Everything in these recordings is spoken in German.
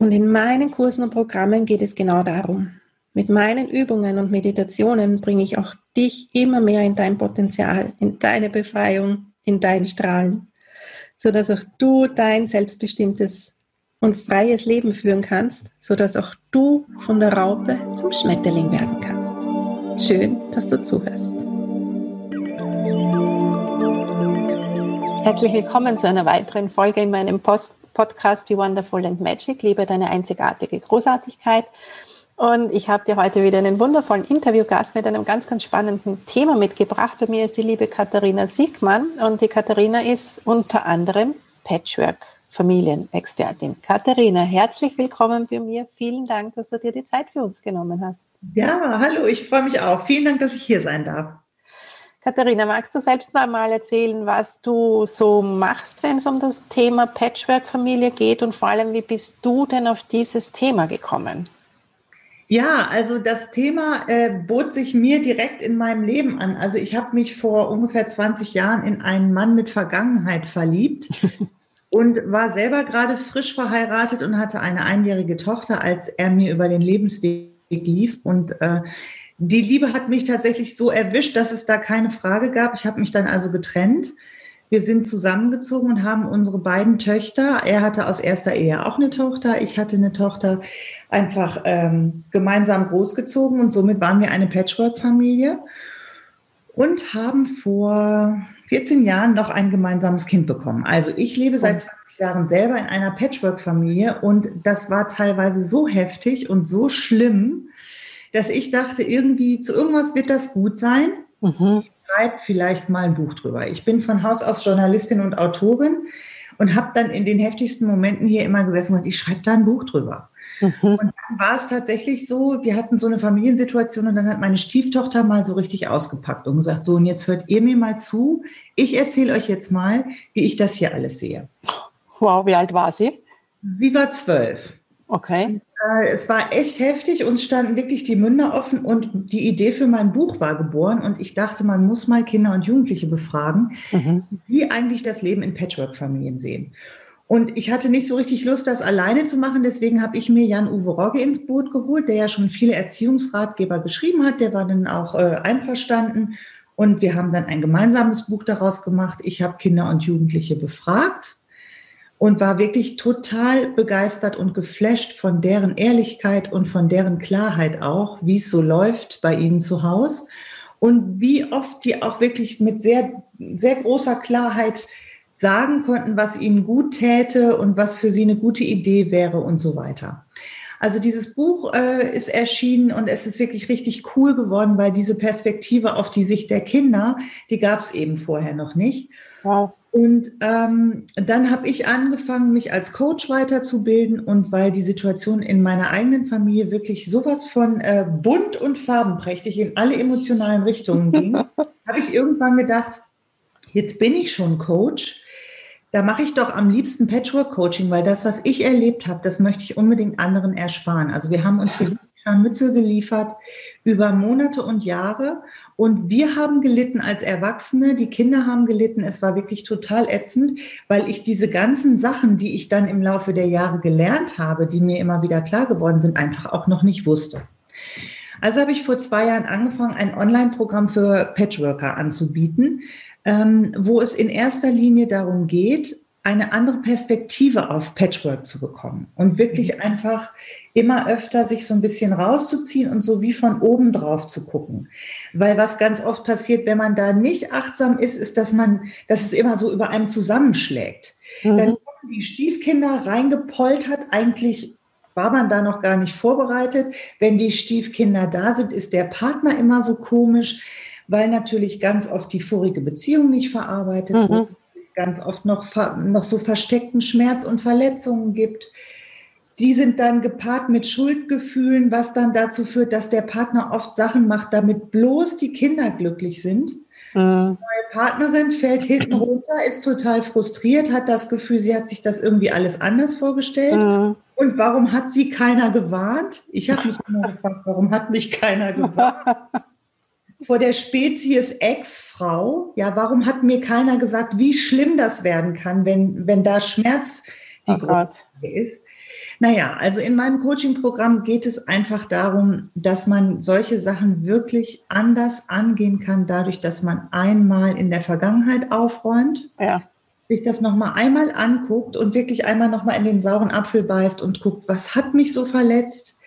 Und in meinen Kursen und Programmen geht es genau darum. Mit meinen Übungen und Meditationen bringe ich auch dich immer mehr in dein Potenzial, in deine Befreiung, in dein Strahlen, sodass auch du dein selbstbestimmtes und freies Leben führen kannst, sodass auch du von der Raupe zum Schmetterling werden kannst. Schön, dass du zuhörst. Herzlich willkommen zu einer weiteren Folge in meinem Post Podcast Be Wonderful and Magic, liebe deine einzigartige Großartigkeit. Und ich habe dir heute wieder einen wundervollen Interviewgast mit einem ganz, ganz spannenden Thema mitgebracht. Bei mir ist die liebe Katharina Siegmann und die Katharina ist unter anderem Patchwork-Familienexpertin. Katharina, herzlich willkommen bei mir. Vielen Dank, dass du dir die Zeit für uns genommen hast. Ja, hallo, ich freue mich auch. Vielen Dank, dass ich hier sein darf. Katharina, magst du selbst noch mal erzählen, was du so machst, wenn es um das Thema Patchwork-Familie geht und vor allem, wie bist du denn auf dieses Thema gekommen? Ja, also das Thema äh, bot sich mir direkt in meinem Leben an. Also ich habe mich vor ungefähr 20 Jahren in einen Mann mit Vergangenheit verliebt und war selber gerade frisch verheiratet und hatte eine einjährige Tochter, als er mir über den Lebensweg lief. Und äh, die Liebe hat mich tatsächlich so erwischt, dass es da keine Frage gab. Ich habe mich dann also getrennt. Wir sind zusammengezogen und haben unsere beiden Töchter, er hatte aus erster Ehe auch eine Tochter, ich hatte eine Tochter, einfach ähm, gemeinsam großgezogen und somit waren wir eine Patchwork-Familie und haben vor 14 Jahren noch ein gemeinsames Kind bekommen. Also ich lebe seit 20 Jahren selber in einer Patchwork-Familie und das war teilweise so heftig und so schlimm, dass ich dachte, irgendwie zu irgendwas wird das gut sein. Mhm. Schreib vielleicht mal ein Buch drüber. Ich bin von Haus aus Journalistin und Autorin und habe dann in den heftigsten Momenten hier immer gesessen und ich schreibe da ein Buch drüber. Mhm. Und dann war es tatsächlich so, wir hatten so eine Familiensituation und dann hat meine Stieftochter mal so richtig ausgepackt und gesagt, so und jetzt hört ihr mir mal zu, ich erzähle euch jetzt mal, wie ich das hier alles sehe. Wow, wie alt war sie? Sie war zwölf. Okay. Äh, es war echt heftig. Uns standen wirklich die Münder offen und die Idee für mein Buch war geboren. Und ich dachte, man muss mal Kinder und Jugendliche befragen, mhm. wie eigentlich das Leben in Patchwork-Familien sehen. Und ich hatte nicht so richtig Lust, das alleine zu machen. Deswegen habe ich mir Jan-Uwe Rogge ins Boot geholt, der ja schon viele Erziehungsratgeber geschrieben hat. Der war dann auch äh, einverstanden. Und wir haben dann ein gemeinsames Buch daraus gemacht. Ich habe Kinder und Jugendliche befragt und war wirklich total begeistert und geflasht von deren Ehrlichkeit und von deren Klarheit auch, wie es so läuft bei ihnen zu Hause und wie oft die auch wirklich mit sehr, sehr großer Klarheit sagen konnten, was ihnen gut täte und was für sie eine gute Idee wäre und so weiter. Also dieses Buch äh, ist erschienen und es ist wirklich richtig cool geworden, weil diese Perspektive auf die Sicht der Kinder, die gab es eben vorher noch nicht. Wow. Und ähm, dann habe ich angefangen, mich als Coach weiterzubilden und weil die Situation in meiner eigenen Familie wirklich sowas von äh, bunt und farbenprächtig in alle emotionalen Richtungen ging, habe ich irgendwann gedacht, jetzt bin ich schon Coach da mache ich doch am liebsten Patchwork-Coaching, weil das, was ich erlebt habe, das möchte ich unbedingt anderen ersparen. Also wir haben uns hier Scharmützel geliefert über Monate und Jahre und wir haben gelitten als Erwachsene, die Kinder haben gelitten. Es war wirklich total ätzend, weil ich diese ganzen Sachen, die ich dann im Laufe der Jahre gelernt habe, die mir immer wieder klar geworden sind, einfach auch noch nicht wusste. Also habe ich vor zwei Jahren angefangen, ein Online-Programm für Patchworker anzubieten ähm, wo es in erster Linie darum geht, eine andere Perspektive auf Patchwork zu bekommen und wirklich mhm. einfach immer öfter sich so ein bisschen rauszuziehen und so wie von oben drauf zu gucken. Weil was ganz oft passiert, wenn man da nicht achtsam ist, ist, dass man, dass es immer so über einem zusammenschlägt. Mhm. Dann kommen die Stiefkinder reingepoltert, eigentlich war man da noch gar nicht vorbereitet. Wenn die Stiefkinder da sind, ist der Partner immer so komisch weil natürlich ganz oft die vorige Beziehung nicht verarbeitet mhm. wird, es ganz oft noch, noch so versteckten Schmerz und Verletzungen gibt. Die sind dann gepaart mit Schuldgefühlen, was dann dazu führt, dass der Partner oft Sachen macht, damit bloß die Kinder glücklich sind. Mhm. Die Partnerin fällt hinten runter, ist total frustriert, hat das Gefühl, sie hat sich das irgendwie alles anders vorgestellt. Mhm. Und warum hat sie keiner gewarnt? Ich habe mich immer gefragt, warum hat mich keiner gewarnt? Vor der Spezies Ex-Frau. Ja, warum hat mir keiner gesagt, wie schlimm das werden kann, wenn, wenn da Schmerz die Grundlage ist? Naja, also in meinem Coaching-Programm geht es einfach darum, dass man solche Sachen wirklich anders angehen kann, dadurch, dass man einmal in der Vergangenheit aufräumt. Ja. sich das nochmal einmal anguckt und wirklich einmal nochmal in den sauren Apfel beißt und guckt, was hat mich so verletzt?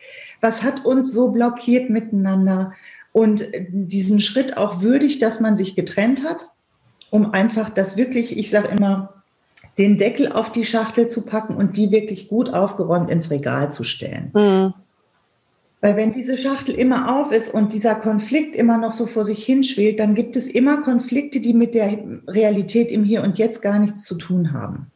Was hat uns so blockiert miteinander? Und diesen Schritt auch würdig, dass man sich getrennt hat, um einfach das wirklich, ich sage immer, den Deckel auf die Schachtel zu packen und die wirklich gut aufgeräumt ins Regal zu stellen. Mhm. Weil wenn diese Schachtel immer auf ist und dieser Konflikt immer noch so vor sich hinschwelt, dann gibt es immer Konflikte, die mit der Realität im Hier und Jetzt gar nichts zu tun haben.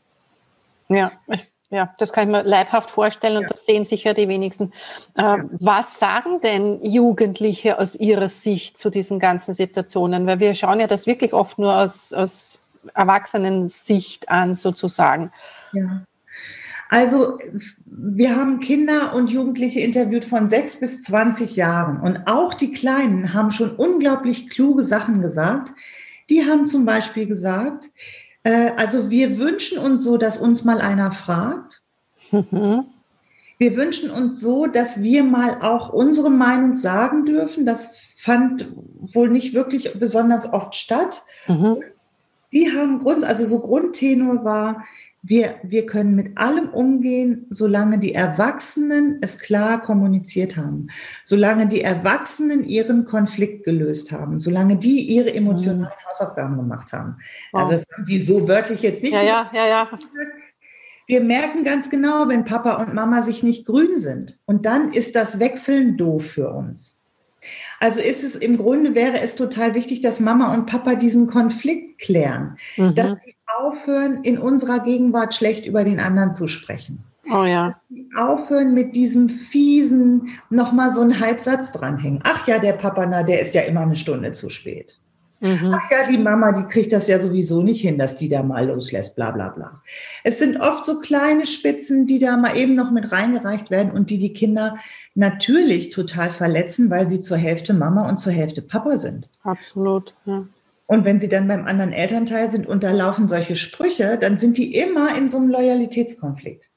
Ja, ich ja, das kann ich mir leibhaft vorstellen und ja. das sehen sicher die wenigsten. Äh, ja. Was sagen denn Jugendliche aus ihrer Sicht zu diesen ganzen Situationen? Weil wir schauen ja das wirklich oft nur aus, aus Erwachsenen-Sicht an, sozusagen. Ja. Also wir haben Kinder und Jugendliche interviewt von sechs bis 20 Jahren und auch die Kleinen haben schon unglaublich kluge Sachen gesagt. Die haben zum Beispiel gesagt, äh, also wir wünschen uns so, dass uns mal einer fragt. Mhm. Wir wünschen uns so, dass wir mal auch unsere Meinung sagen dürfen. Das fand wohl nicht wirklich besonders oft statt. Mhm. Die haben Grund, also so Grundtenor war, wir, wir können mit allem umgehen, solange die Erwachsenen es klar kommuniziert haben, solange die Erwachsenen ihren Konflikt gelöst haben, solange die ihre emotionalen mhm. Hausaufgaben gemacht haben. Wow. Also das haben die so wörtlich jetzt nicht. Ja, ja, ja, ja. Wir merken ganz genau, wenn Papa und Mama sich nicht grün sind. Und dann ist das Wechseln doof für uns. Also ist es im Grunde wäre es total wichtig, dass Mama und Papa diesen Konflikt klären, mhm. dass sie aufhören, in unserer Gegenwart schlecht über den anderen zu sprechen. Oh ja. Dass sie aufhören mit diesem fiesen nochmal so einen Halbsatz dranhängen. Ach ja, der Papa, na, der ist ja immer eine Stunde zu spät. Mhm. Ach ja, die Mama, die kriegt das ja sowieso nicht hin, dass die da mal loslässt, bla bla bla. Es sind oft so kleine Spitzen, die da mal eben noch mit reingereicht werden und die die Kinder natürlich total verletzen, weil sie zur Hälfte Mama und zur Hälfte Papa sind. Absolut, ja. Und wenn sie dann beim anderen Elternteil sind und da laufen solche Sprüche, dann sind die immer in so einem Loyalitätskonflikt.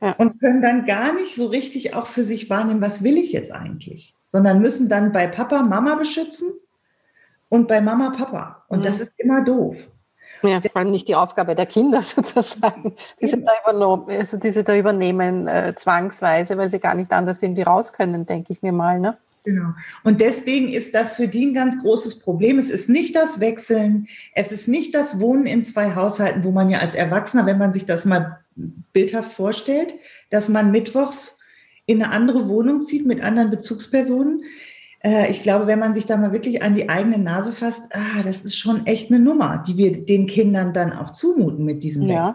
Ja. Und können dann gar nicht so richtig auch für sich wahrnehmen, was will ich jetzt eigentlich, sondern müssen dann bei Papa Mama beschützen und bei Mama Papa. Und mhm. das ist immer doof. Ja, vor allem nicht die Aufgabe der Kinder sozusagen, die sie da übernehmen, also die sie da übernehmen äh, zwangsweise, weil sie gar nicht anders irgendwie raus können, denke ich mir mal. Ne? Genau. Und deswegen ist das für die ein ganz großes Problem. Es ist nicht das Wechseln, es ist nicht das Wohnen in zwei Haushalten, wo man ja als Erwachsener, wenn man sich das mal bildhaft vorstellt, dass man mittwochs in eine andere Wohnung zieht mit anderen Bezugspersonen. Äh, ich glaube, wenn man sich da mal wirklich an die eigene Nase fasst, ah, das ist schon echt eine Nummer, die wir den Kindern dann auch zumuten mit diesem ja. Wechsel.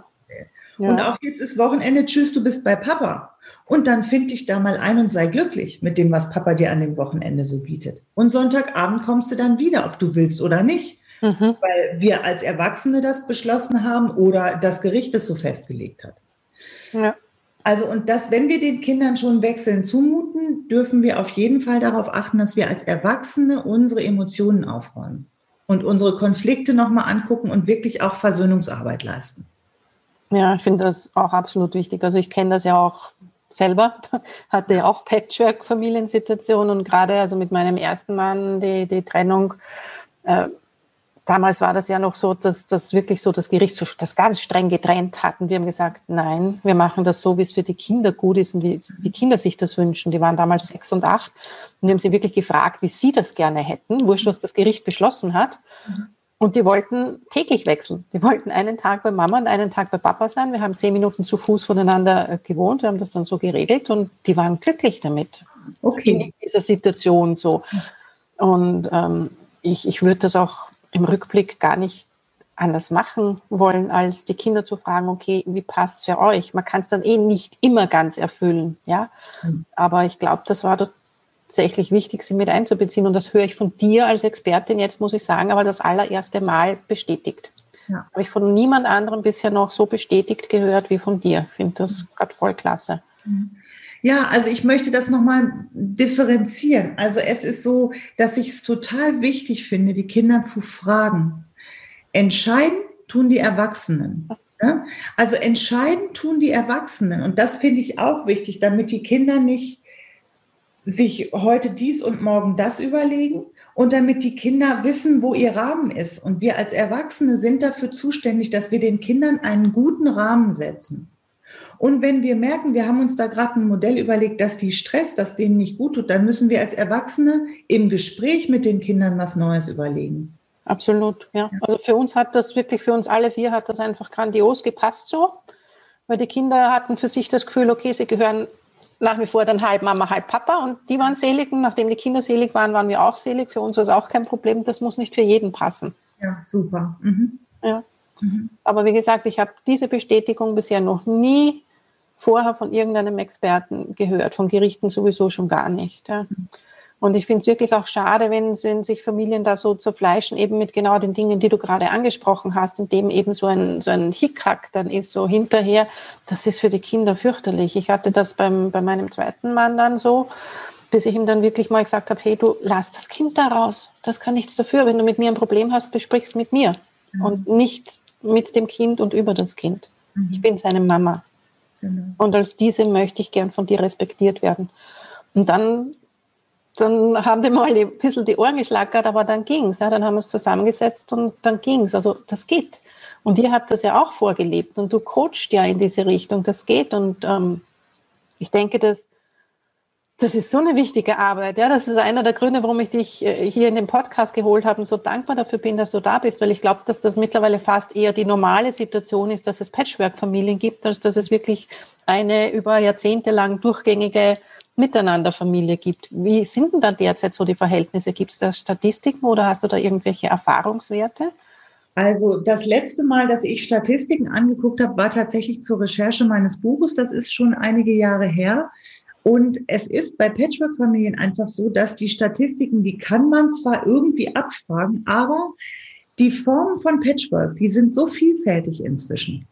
Ja. Und auch jetzt ist Wochenende, tschüss, du bist bei Papa. Und dann find dich da mal ein und sei glücklich mit dem, was Papa dir an dem Wochenende so bietet. Und Sonntagabend kommst du dann wieder, ob du willst oder nicht. Mhm. Weil wir als Erwachsene das beschlossen haben oder das Gericht es so festgelegt hat. Ja. Also, und das, wenn wir den Kindern schon Wechseln zumuten, dürfen wir auf jeden Fall darauf achten, dass wir als Erwachsene unsere Emotionen aufräumen und unsere Konflikte nochmal angucken und wirklich auch Versöhnungsarbeit leisten. Ja, ich finde das auch absolut wichtig. Also ich kenne das ja auch selber, hatte ja auch Patchwork-Familiensituationen und gerade also mit meinem ersten Mann die, die Trennung. Äh, damals war das ja noch so, dass das wirklich so das Gericht so, das ganz streng getrennt hatten. Wir haben gesagt, nein, wir machen das so, wie es für die Kinder gut ist und wie die Kinder sich das wünschen. Die waren damals sechs und acht und wir haben sie wirklich gefragt, wie sie das gerne hätten. Wurscht, was das Gericht beschlossen hat. Mhm. Und die wollten täglich wechseln. Die wollten einen Tag bei Mama und einen Tag bei Papa sein. Wir haben zehn Minuten zu Fuß voneinander äh, gewohnt. Wir haben das dann so geregelt und die waren glücklich damit. Okay. In dieser Situation so. Und ähm, ich, ich würde das auch im Rückblick gar nicht anders machen wollen, als die Kinder zu fragen, okay, wie passt es für euch? Man kann es dann eh nicht immer ganz erfüllen, ja. Mhm. Aber ich glaube, das war tatsächlich wichtig, sie mit einzubeziehen. Und das höre ich von dir als Expertin jetzt, muss ich sagen, aber das allererste Mal bestätigt. Ja. Das habe ich von niemand anderem bisher noch so bestätigt gehört wie von dir. Ich finde das mhm. gerade voll klasse. Ja, also ich möchte das nochmal differenzieren. Also es ist so, dass ich es total wichtig finde, die Kinder zu fragen. Entscheiden tun die Erwachsenen. Ja? Also entscheiden tun die Erwachsenen. Und das finde ich auch wichtig, damit die Kinder nicht sich heute dies und morgen das überlegen und damit die Kinder wissen, wo ihr Rahmen ist. Und wir als Erwachsene sind dafür zuständig, dass wir den Kindern einen guten Rahmen setzen. Und wenn wir merken, wir haben uns da gerade ein Modell überlegt, dass die Stress, das denen nicht gut tut, dann müssen wir als Erwachsene im Gespräch mit den Kindern was Neues überlegen. Absolut, ja. Also für uns hat das wirklich, für uns alle vier hat das einfach grandios gepasst so, weil die Kinder hatten für sich das Gefühl, okay, sie gehören nach wie vor dann halb Mama, halb Papa und die waren selig und nachdem die Kinder selig waren, waren wir auch selig. Für uns war es auch kein Problem. Das muss nicht für jeden passen. Ja, super. Mhm. Ja. Mhm. Aber wie gesagt, ich habe diese Bestätigung bisher noch nie vorher von irgendeinem Experten gehört, von Gerichten sowieso schon gar nicht. Ja. Mhm. Und ich finde es wirklich auch schade, wenn, wenn sich Familien da so zerfleischen, eben mit genau den Dingen, die du gerade angesprochen hast, in dem eben so ein, so ein Hickhack dann ist, so hinterher. Das ist für die Kinder fürchterlich. Ich hatte das beim, bei meinem zweiten Mann dann so, bis ich ihm dann wirklich mal gesagt habe, hey, du lass das Kind da raus. Das kann nichts dafür. Wenn du mit mir ein Problem hast, besprichst mit mir mhm. und nicht mit dem Kind und über das Kind. Mhm. Ich bin seine Mama. Genau. Und als diese möchte ich gern von dir respektiert werden. Und dann dann haben die mal ein bisschen die Ohren geschlackert, aber dann ging's. Ja, dann haben wir es zusammengesetzt und dann ging's. Also das geht. Und ihr habt das ja auch vorgelebt und du coachst ja in diese Richtung. Das geht. Und ähm, ich denke, dass das ist so eine wichtige Arbeit. Ja, das ist einer der Gründe, warum ich dich äh, hier in den Podcast geholt habe und so dankbar dafür bin, dass du da bist, weil ich glaube, dass das mittlerweile fast eher die normale Situation ist, dass es Patchwork-Familien gibt, als dass es wirklich eine über Jahrzehnte lang durchgängige Miteinanderfamilie gibt. Wie sind denn da derzeit so die Verhältnisse? Gibt es da Statistiken oder hast du da irgendwelche Erfahrungswerte? Also das letzte Mal, dass ich Statistiken angeguckt habe, war tatsächlich zur Recherche meines Buches. Das ist schon einige Jahre her. Und es ist bei Patchwork-Familien einfach so, dass die Statistiken, die kann man zwar irgendwie abfragen, aber die Formen von Patchwork, die sind so vielfältig inzwischen.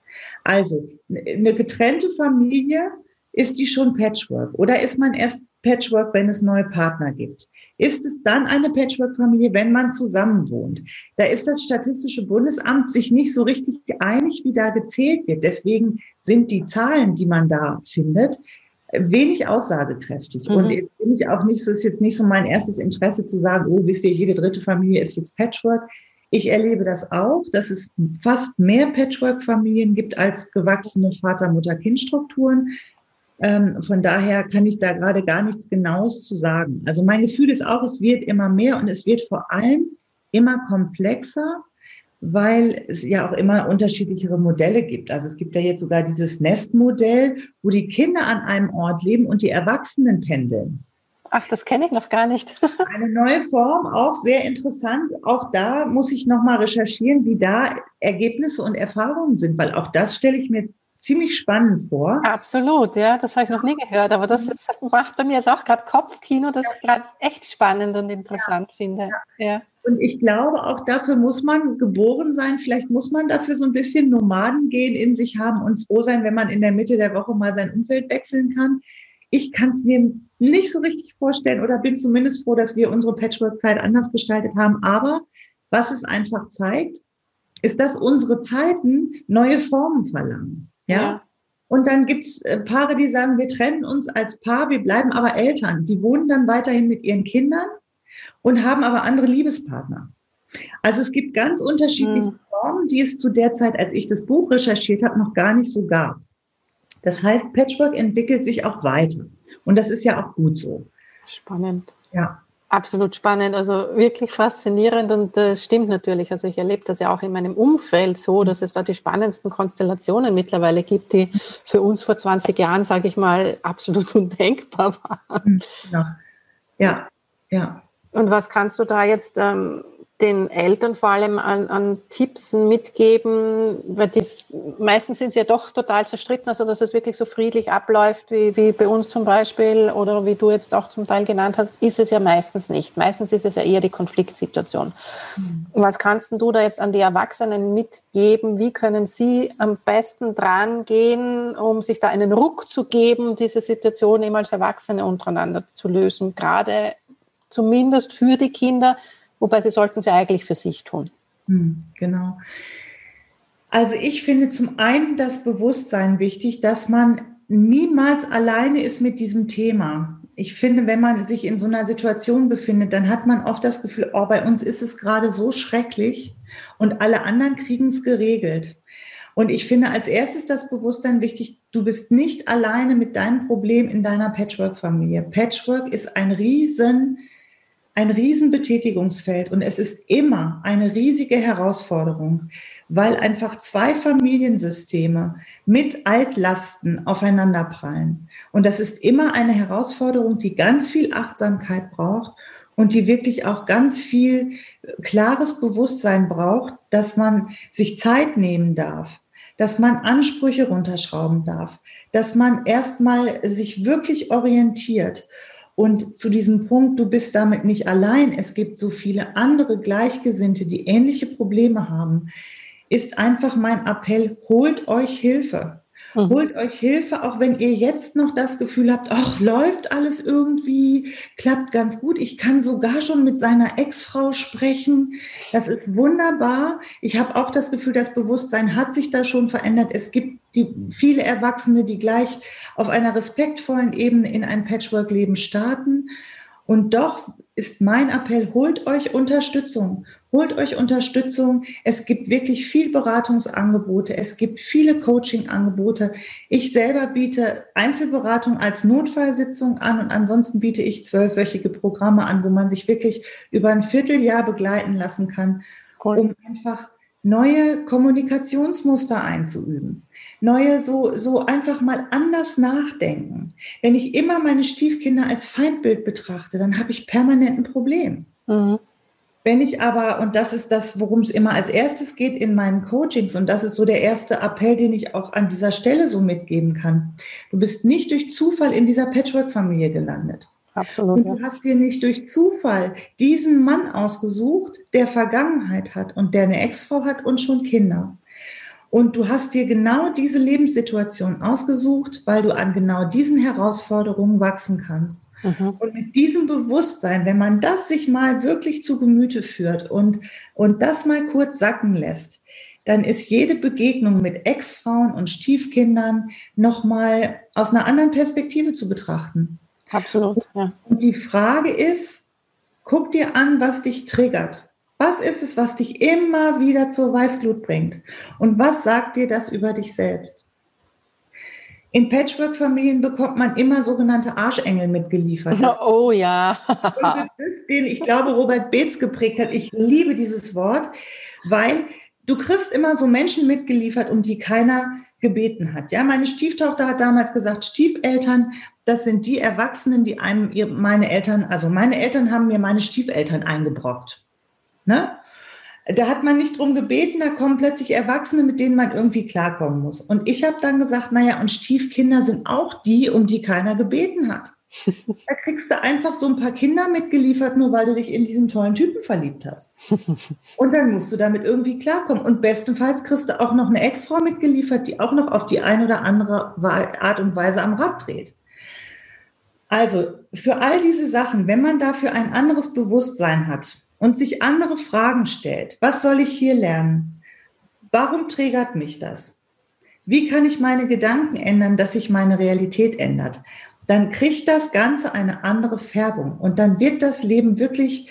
Also eine getrennte Familie ist die schon Patchwork? Oder ist man erst Patchwork, wenn es neue Partner gibt? Ist es dann eine Patchwork-Familie, wenn man zusammen wohnt? Da ist das Statistische Bundesamt sich nicht so richtig einig, wie da gezählt wird. Deswegen sind die Zahlen, die man da findet, wenig aussagekräftig. Mhm. Und bin ich auch nicht, so ist jetzt nicht so mein erstes Interesse zu sagen, oh, wisst ihr, jede dritte Familie ist jetzt Patchwork. Ich erlebe das auch, dass es fast mehr Patchwork-Familien gibt als gewachsene Vater-Mutter-Kind-Strukturen. Ähm, von daher kann ich da gerade gar nichts Genaues zu sagen. Also mein Gefühl ist auch, es wird immer mehr und es wird vor allem immer komplexer, weil es ja auch immer unterschiedlichere Modelle gibt. Also es gibt ja jetzt sogar dieses Nestmodell, wo die Kinder an einem Ort leben und die Erwachsenen pendeln. Ach, das kenne ich noch gar nicht. Eine neue Form, auch sehr interessant. Auch da muss ich nochmal recherchieren, wie da Ergebnisse und Erfahrungen sind, weil auch das stelle ich mir ziemlich spannend vor. Absolut, ja, das habe ich noch nie gehört, aber das ist, macht bei mir jetzt auch gerade Kopfkino, das ich gerade echt spannend und interessant ja. finde. Ja. ja. Und ich glaube, auch dafür muss man geboren sein. Vielleicht muss man dafür so ein bisschen Nomadengehen in sich haben und froh sein, wenn man in der Mitte der Woche mal sein Umfeld wechseln kann. Ich kann es mir nicht so richtig vorstellen oder bin zumindest froh, dass wir unsere Patchwork-Zeit anders gestaltet haben. Aber was es einfach zeigt, ist, dass unsere Zeiten neue Formen verlangen. Ja. ja. Und dann gibt es äh, Paare, die sagen, wir trennen uns als Paar, wir bleiben aber Eltern. Die wohnen dann weiterhin mit ihren Kindern und haben aber andere Liebespartner. Also es gibt ganz unterschiedliche mhm. Formen, die es zu der Zeit, als ich das Buch recherchiert habe, noch gar nicht so gab. Das heißt, Patchwork entwickelt sich auch weiter. Und das ist ja auch gut so. Spannend. Ja. Absolut spannend, also wirklich faszinierend und das stimmt natürlich. Also ich erlebe das ja auch in meinem Umfeld so, dass es da die spannendsten Konstellationen mittlerweile gibt, die für uns vor 20 Jahren, sage ich mal, absolut undenkbar waren. Ja, ja. ja. Und was kannst du da jetzt ähm, den Eltern vor allem an, an Tipps mitgeben? Weil dies, meistens sind sie ja doch total zerstritten, also dass es wirklich so friedlich abläuft, wie, wie bei uns zum Beispiel oder wie du jetzt auch zum Teil genannt hast, ist es ja meistens nicht. Meistens ist es ja eher die Konfliktsituation. Mhm. Was kannst du da jetzt an die Erwachsenen mitgeben? Wie können sie am besten dran gehen, um sich da einen Ruck zu geben, diese Situation eben als Erwachsene untereinander zu lösen? Gerade zumindest für die Kinder, wobei sie sollten sie eigentlich für sich tun. Hm, genau. Also ich finde zum einen das Bewusstsein wichtig, dass man niemals alleine ist mit diesem Thema. Ich finde, wenn man sich in so einer Situation befindet, dann hat man auch das Gefühl, oh, bei uns ist es gerade so schrecklich und alle anderen kriegen es geregelt. Und ich finde als erstes das Bewusstsein wichtig, du bist nicht alleine mit deinem Problem in deiner Patchwork-Familie. Patchwork ist ein riesen ein Riesenbetätigungsfeld und es ist immer eine riesige Herausforderung, weil einfach zwei Familiensysteme mit Altlasten aufeinanderprallen. Und das ist immer eine Herausforderung, die ganz viel Achtsamkeit braucht und die wirklich auch ganz viel klares Bewusstsein braucht, dass man sich Zeit nehmen darf, dass man Ansprüche runterschrauben darf, dass man erstmal sich wirklich orientiert und zu diesem Punkt, du bist damit nicht allein, es gibt so viele andere Gleichgesinnte, die ähnliche Probleme haben, ist einfach mein Appell, holt euch Hilfe. Mhm. Holt euch Hilfe, auch wenn ihr jetzt noch das Gefühl habt, ach, läuft alles irgendwie, klappt ganz gut. Ich kann sogar schon mit seiner Ex-Frau sprechen. Das ist wunderbar. Ich habe auch das Gefühl, das Bewusstsein hat sich da schon verändert. Es gibt die, viele Erwachsene, die gleich auf einer respektvollen Ebene in ein Patchwork-Leben starten. Und doch ist mein Appell, holt euch Unterstützung. Holt euch Unterstützung. Es gibt wirklich viel Beratungsangebote. Es gibt viele Coachingangebote. Ich selber biete Einzelberatung als Notfallsitzung an und ansonsten biete ich zwölfwöchige Programme an, wo man sich wirklich über ein Vierteljahr begleiten lassen kann, cool. um einfach neue Kommunikationsmuster einzuüben neue, so, so einfach mal anders nachdenken. Wenn ich immer meine Stiefkinder als Feindbild betrachte, dann habe ich permanent ein Problem. Mhm. Wenn ich aber, und das ist das, worum es immer als erstes geht in meinen Coachings, und das ist so der erste Appell, den ich auch an dieser Stelle so mitgeben kann. Du bist nicht durch Zufall in dieser Patchwork-Familie gelandet. Absolut. Und du hast dir nicht durch Zufall diesen Mann ausgesucht, der Vergangenheit hat und der eine Ex-Frau hat und schon Kinder. Und du hast dir genau diese Lebenssituation ausgesucht, weil du an genau diesen Herausforderungen wachsen kannst. Mhm. Und mit diesem Bewusstsein, wenn man das sich mal wirklich zu Gemüte führt und, und das mal kurz sacken lässt, dann ist jede Begegnung mit Ex-Frauen und Stiefkindern nochmal aus einer anderen Perspektive zu betrachten. Absolut. Ja. Und die Frage ist, guck dir an, was dich triggert. Was ist es, was dich immer wieder zur Weißglut bringt? Und was sagt dir das über dich selbst? In Patchwork-Familien bekommt man immer sogenannte Arschengel mitgeliefert. Das oh ja. den ich glaube, Robert Beetz geprägt hat. Ich liebe dieses Wort, weil du kriegst immer so Menschen mitgeliefert, um die keiner gebeten hat. Ja, meine Stieftochter hat damals gesagt, Stiefeltern, das sind die Erwachsenen, die einem meine Eltern, also meine Eltern haben mir meine Stiefeltern eingebrockt. Ne? Da hat man nicht drum gebeten, da kommen plötzlich Erwachsene, mit denen man irgendwie klarkommen muss. Und ich habe dann gesagt, naja, und Stiefkinder sind auch die, um die keiner gebeten hat. Da kriegst du einfach so ein paar Kinder mitgeliefert, nur weil du dich in diesen tollen Typen verliebt hast. Und dann musst du damit irgendwie klarkommen. Und bestenfalls kriegst du auch noch eine Ex-Frau mitgeliefert, die auch noch auf die eine oder andere Art und Weise am Rad dreht. Also für all diese Sachen, wenn man dafür ein anderes Bewusstsein hat und sich andere Fragen stellt, was soll ich hier lernen? Warum triggert mich das? Wie kann ich meine Gedanken ändern, dass sich meine Realität ändert? Dann kriegt das Ganze eine andere Färbung und dann wird das Leben wirklich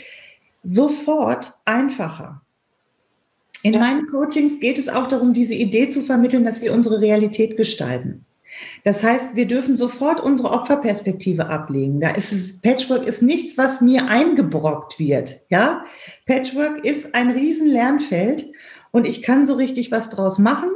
sofort einfacher. In ja. meinen Coachings geht es auch darum, diese Idee zu vermitteln, dass wir unsere Realität gestalten. Das heißt, wir dürfen sofort unsere Opferperspektive ablegen. Da ist es, Patchwork ist nichts, was mir eingebrockt wird. Ja, Patchwork ist ein riesen Lernfeld und ich kann so richtig was draus machen.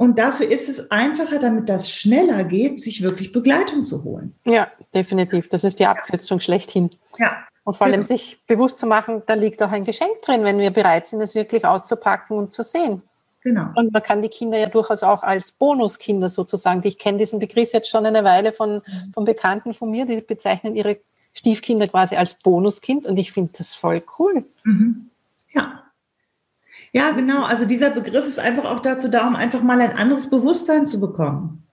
Und dafür ist es einfacher, damit das schneller geht, sich wirklich Begleitung zu holen. Ja, definitiv. Das ist die Abkürzung schlechthin. Ja. Und vor allem genau. sich bewusst zu machen, da liegt auch ein Geschenk drin, wenn wir bereit sind, es wirklich auszupacken und zu sehen. Genau. Und man kann die Kinder ja durchaus auch als Bonuskinder sozusagen. Ich kenne diesen Begriff jetzt schon eine Weile von, von Bekannten von mir, die bezeichnen ihre Stiefkinder quasi als Bonuskind und ich finde das voll cool. Mhm. Ja, ja, genau. Also dieser Begriff ist einfach auch dazu da, um einfach mal ein anderes Bewusstsein zu bekommen.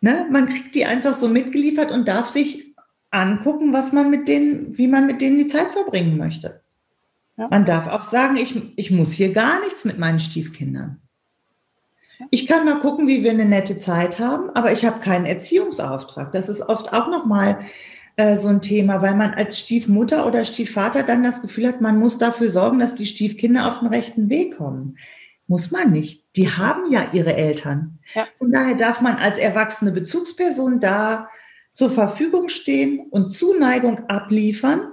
Ne? Man kriegt die einfach so mitgeliefert und darf sich angucken, was man mit denen, wie man mit denen die Zeit verbringen möchte. Ja. Man darf auch sagen, ich, ich muss hier gar nichts mit meinen Stiefkindern. Ich kann mal gucken, wie wir eine nette Zeit haben, aber ich habe keinen Erziehungsauftrag. Das ist oft auch nochmal äh, so ein Thema, weil man als Stiefmutter oder Stiefvater dann das Gefühl hat, man muss dafür sorgen, dass die Stiefkinder auf den rechten Weg kommen. Muss man nicht. Die haben ja ihre Eltern. Ja. Und daher darf man als erwachsene Bezugsperson da zur Verfügung stehen und Zuneigung abliefern.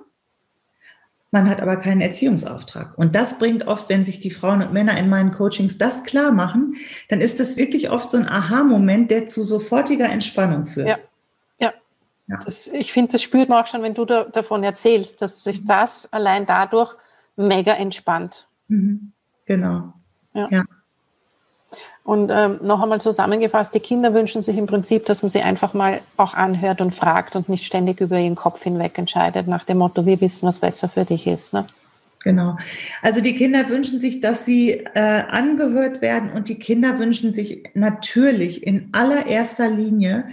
Man hat aber keinen Erziehungsauftrag. Und das bringt oft, wenn sich die Frauen und Männer in meinen Coachings das klar machen, dann ist das wirklich oft so ein Aha-Moment, der zu sofortiger Entspannung führt. Ja. Ja. Das, ich finde, das spürt man auch schon, wenn du da, davon erzählst, dass sich mhm. das allein dadurch mega entspannt. Mhm. Genau. Ja. ja. Und ähm, noch einmal zusammengefasst, die Kinder wünschen sich im Prinzip, dass man sie einfach mal auch anhört und fragt und nicht ständig über ihren Kopf hinweg entscheidet, nach dem Motto, wir wissen, was besser für dich ist. Ne? Genau. Also die Kinder wünschen sich, dass sie äh, angehört werden und die Kinder wünschen sich natürlich in allererster Linie,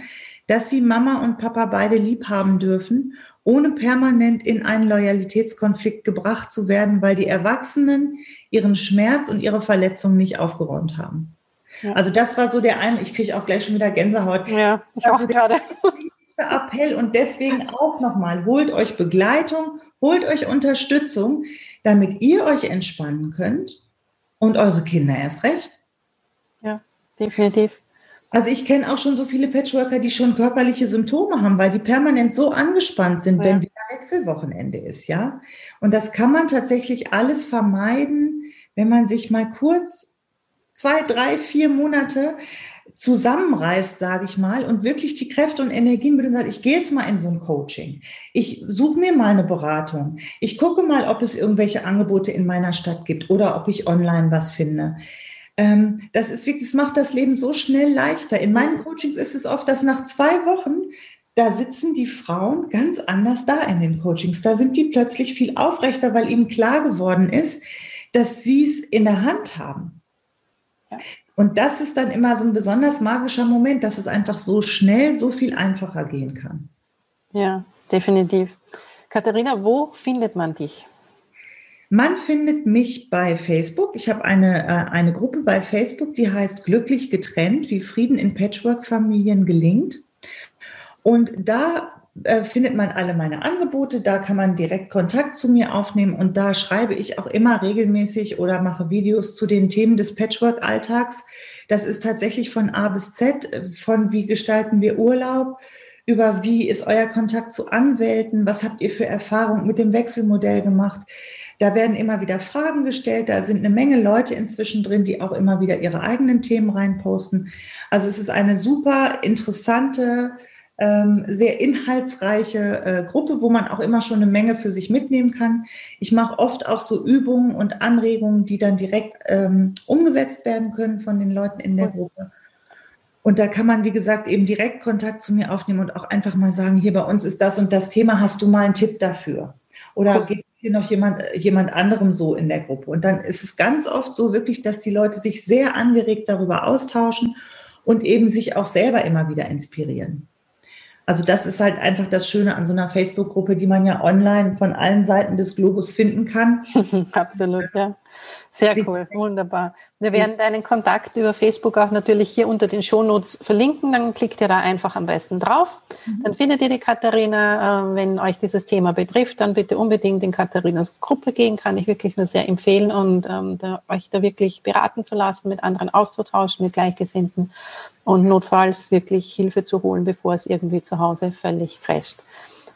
dass sie Mama und Papa beide lieb haben dürfen, ohne permanent in einen Loyalitätskonflikt gebracht zu werden, weil die Erwachsenen ihren Schmerz und ihre Verletzung nicht aufgeräumt haben. Ja. Also das war so der eine, ich kriege auch gleich schon wieder Gänsehaut. Ja, ich also auch gerade. Appell und deswegen auch nochmal, holt euch Begleitung, holt euch Unterstützung, damit ihr euch entspannen könnt und eure Kinder erst recht. Ja, definitiv. Also ich kenne auch schon so viele Patchworker, die schon körperliche Symptome haben, weil die permanent so angespannt sind, ja. wenn wieder Wechselwochenende ist, ja. Und das kann man tatsächlich alles vermeiden, wenn man sich mal kurz zwei, drei, vier Monate zusammenreißt, sage ich mal, und wirklich die Kräfte und Energien mit und sagt, ich gehe jetzt mal in so ein Coaching. Ich suche mir mal eine Beratung. Ich gucke mal, ob es irgendwelche Angebote in meiner Stadt gibt oder ob ich online was finde. Ähm, das ist wirklich, das macht das Leben so schnell leichter. In meinen Coachings ist es oft, dass nach zwei Wochen da sitzen die Frauen ganz anders da in den Coachings. Da sind die plötzlich viel aufrechter, weil ihnen klar geworden ist, dass sie es in der Hand haben. Ja. Und das ist dann immer so ein besonders magischer Moment, dass es einfach so schnell, so viel einfacher gehen kann. Ja, definitiv. Katharina, wo findet man dich? Man findet mich bei Facebook. Ich habe eine, äh, eine Gruppe bei Facebook, die heißt Glücklich getrennt, wie Frieden in Patchwork-Familien gelingt. Und da äh, findet man alle meine Angebote, da kann man direkt Kontakt zu mir aufnehmen und da schreibe ich auch immer regelmäßig oder mache Videos zu den Themen des Patchwork-Alltags. Das ist tatsächlich von A bis Z, von wie gestalten wir Urlaub über wie ist euer Kontakt zu Anwälten, was habt ihr für Erfahrungen mit dem Wechselmodell gemacht. Da werden immer wieder Fragen gestellt, da sind eine Menge Leute inzwischen drin, die auch immer wieder ihre eigenen Themen reinposten. Also es ist eine super interessante, ähm, sehr inhaltsreiche äh, Gruppe, wo man auch immer schon eine Menge für sich mitnehmen kann. Ich mache oft auch so Übungen und Anregungen, die dann direkt ähm, umgesetzt werden können von den Leuten in der Gruppe. Und da kann man, wie gesagt, eben direkt Kontakt zu mir aufnehmen und auch einfach mal sagen, hier bei uns ist das und das Thema, hast du mal einen Tipp dafür? Oder geht es hier noch jemand, jemand anderem so in der Gruppe? Und dann ist es ganz oft so wirklich, dass die Leute sich sehr angeregt darüber austauschen und eben sich auch selber immer wieder inspirieren. Also das ist halt einfach das Schöne an so einer Facebook-Gruppe, die man ja online von allen Seiten des Globus finden kann. Absolut, ja. Sehr cool, wunderbar. Wir werden deinen Kontakt über Facebook auch natürlich hier unter den Shownotes verlinken. Dann klickt ihr da einfach am besten drauf. Mhm. Dann findet ihr die Katharina. Äh, wenn euch dieses Thema betrifft, dann bitte unbedingt in Katharinas Gruppe gehen. Kann ich wirklich nur sehr empfehlen und ähm, da, euch da wirklich beraten zu lassen, mit anderen auszutauschen, mit Gleichgesinnten und notfalls wirklich Hilfe zu holen, bevor es irgendwie zu Hause völlig crasht.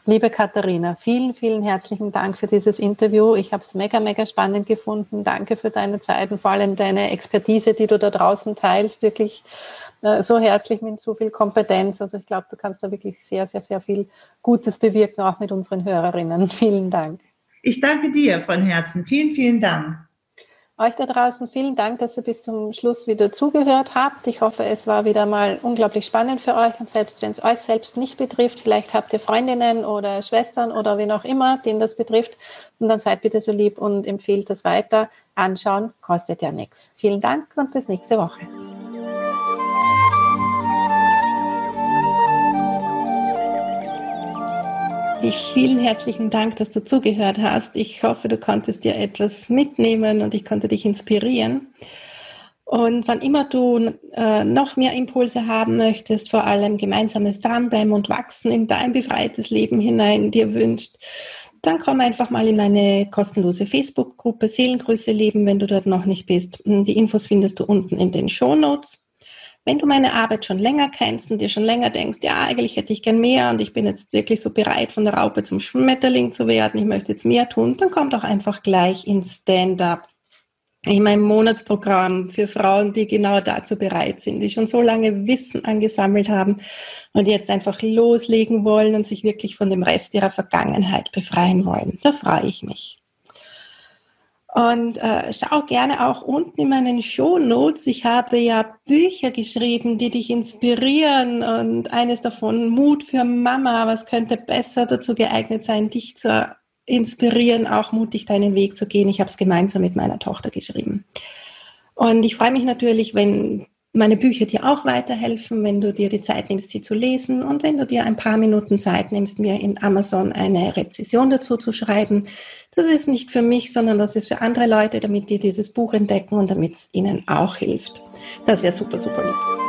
Liebe Katharina, vielen, vielen herzlichen Dank für dieses Interview. Ich habe es mega, mega spannend gefunden. Danke für deine Zeit und vor allem deine Expertise, die du da draußen teilst. Wirklich äh, so herzlich mit so viel Kompetenz. Also ich glaube, du kannst da wirklich sehr, sehr, sehr viel Gutes bewirken, auch mit unseren Hörerinnen. Vielen Dank. Ich danke dir von Herzen. Vielen, vielen Dank. Euch da draußen vielen Dank, dass ihr bis zum Schluss wieder zugehört habt. Ich hoffe, es war wieder mal unglaublich spannend für euch und selbst wenn es euch selbst nicht betrifft, vielleicht habt ihr Freundinnen oder Schwestern oder wen auch immer, den das betrifft und dann seid bitte so lieb und empfehlt das weiter. Anschauen kostet ja nichts. Vielen Dank und bis nächste Woche. Ich vielen herzlichen Dank, dass du zugehört hast. Ich hoffe, du konntest dir etwas mitnehmen und ich konnte dich inspirieren. Und wann immer du äh, noch mehr Impulse haben möchtest, vor allem gemeinsames Dranbleiben und Wachsen in dein befreites Leben hinein dir wünscht, dann komm einfach mal in meine kostenlose Facebook-Gruppe Seelengrüße leben, wenn du dort noch nicht bist. Die Infos findest du unten in den Show Notes. Wenn du meine Arbeit schon länger kennst und dir schon länger denkst, ja, eigentlich hätte ich gern mehr und ich bin jetzt wirklich so bereit, von der Raupe zum Schmetterling zu werden, ich möchte jetzt mehr tun, dann komm doch einfach gleich ins Stand-up. In meinem Monatsprogramm für Frauen, die genau dazu bereit sind, die schon so lange Wissen angesammelt haben und jetzt einfach loslegen wollen und sich wirklich von dem Rest ihrer Vergangenheit befreien wollen. Da freue ich mich. Und äh, schau gerne auch unten in meinen Show Notes. Ich habe ja Bücher geschrieben, die dich inspirieren und eines davon Mut für Mama. Was könnte besser dazu geeignet sein, dich zu inspirieren, auch mutig deinen Weg zu gehen. Ich habe es gemeinsam mit meiner Tochter geschrieben. Und ich freue mich natürlich, wenn meine Bücher dir auch weiterhelfen, wenn du dir die Zeit nimmst, sie zu lesen und wenn du dir ein paar Minuten Zeit nimmst, mir in Amazon eine Rezession dazu zu schreiben. Das ist nicht für mich, sondern das ist für andere Leute, damit die dieses Buch entdecken und damit es ihnen auch hilft. Das wäre super, super lieb.